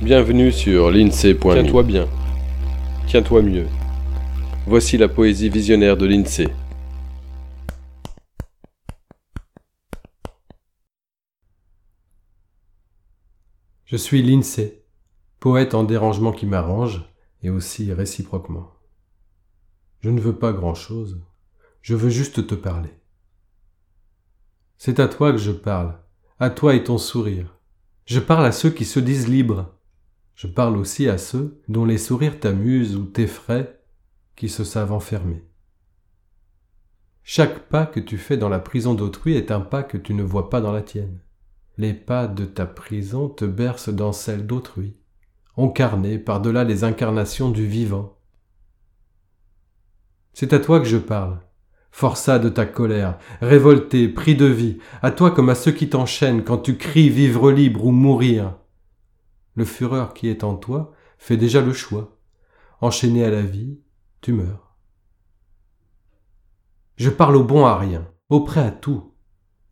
Bienvenue sur l'INSEE.me. Tiens-toi bien. Tiens-toi mieux. Voici la poésie visionnaire de l'INSEE. Je suis l'INSEE, poète en dérangement qui m'arrange, et aussi réciproquement. Je ne veux pas grand-chose, je veux juste te parler. C'est à toi que je parle, à toi et ton sourire. Je parle à ceux qui se disent libres. Je parle aussi à ceux dont les sourires t'amusent ou t'effraient, qui se savent enfermés. Chaque pas que tu fais dans la prison d'autrui est un pas que tu ne vois pas dans la tienne. Les pas de ta prison te bercent dans celle d'autrui, incarnés par-delà les incarnations du vivant. C'est à toi que je parle, forçat de ta colère, révolté, pris de vie, à toi comme à ceux qui t'enchaînent quand tu cries vivre libre ou mourir. Le fureur qui est en toi fait déjà le choix. Enchaîné à la vie, tu meurs. Je parle au bon à rien, au prêt à tout,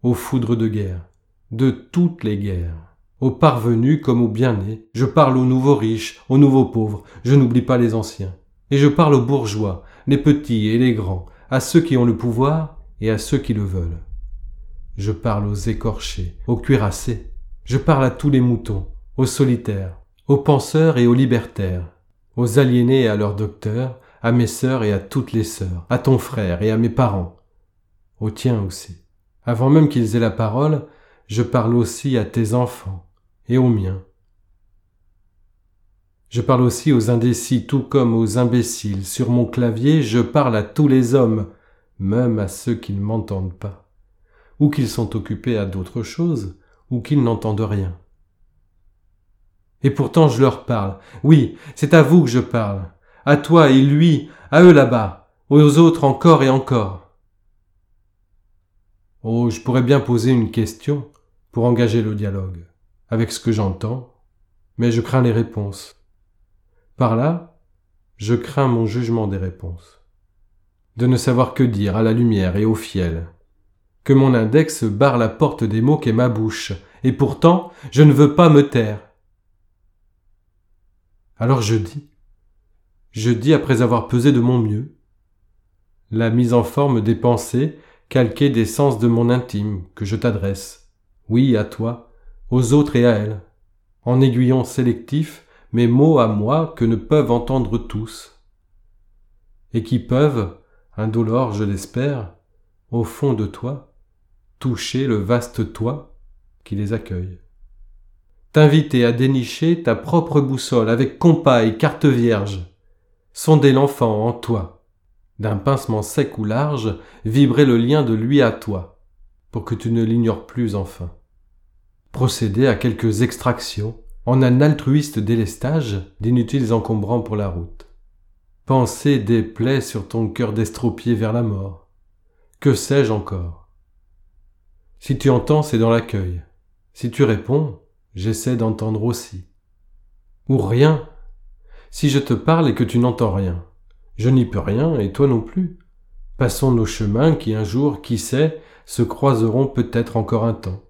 aux foudres de guerre, de toutes les guerres, aux parvenus comme aux bien-nés, je parle aux nouveaux riches, aux nouveaux pauvres, je n'oublie pas les anciens, et je parle aux bourgeois, les petits et les grands, à ceux qui ont le pouvoir et à ceux qui le veulent. Je parle aux écorchés, aux cuirassés. Je parle à tous les moutons, aux solitaires, aux penseurs et aux libertaires, aux aliénés et à leurs docteurs, à mes sœurs et à toutes les sœurs, à ton frère et à mes parents, aux tiens aussi. Avant même qu'ils aient la parole, je parle aussi à tes enfants et aux miens. Je parle aussi aux indécis tout comme aux imbéciles. Sur mon clavier, je parle à tous les hommes, même à ceux qui ne m'entendent pas, ou qu'ils sont occupés à d'autres choses, ou qu'ils n'entendent rien. Et pourtant je leur parle. Oui, c'est à vous que je parle. À toi et lui, à eux là-bas, aux autres encore et encore. Oh, je pourrais bien poser une question pour engager le dialogue, avec ce que j'entends, mais je crains les réponses. Par là, je crains mon jugement des réponses. De ne savoir que dire à la lumière et au fiel. Que mon index barre la porte des mots qu'est ma bouche, et pourtant je ne veux pas me taire. Alors je dis. Je dis après avoir pesé de mon mieux. La mise en forme des pensées, calquée des sens de mon intime, que je t'adresse. Oui, à toi, aux autres et à elles. En aiguillon sélectif, mes mots à moi que ne peuvent entendre tous, et qui peuvent, indolores je l'espère, au fond de toi, toucher le vaste toi qui les accueille. T'inviter à dénicher ta propre boussole avec compas et carte vierge, sonder l'enfant en toi, d'un pincement sec ou large, vibrer le lien de lui à toi, pour que tu ne l'ignores plus enfin. Procéder à quelques extractions, en un altruiste délestage d'inutiles encombrants pour la route. Penser des plaies sur ton cœur d'estropié vers la mort. Que sais-je encore? Si tu entends, c'est dans l'accueil. Si tu réponds, j'essaie d'entendre aussi. Ou rien. Si je te parle et que tu n'entends rien, je n'y peux rien et toi non plus. Passons nos chemins qui un jour, qui sait, se croiseront peut-être encore un temps.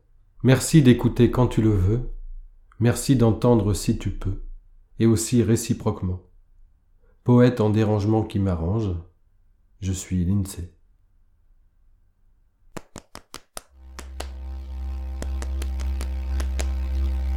Merci d'écouter quand tu le veux, Merci d'entendre si tu peux, et aussi réciproquement. Poète en dérangement qui m'arrange, je suis l'INSEE.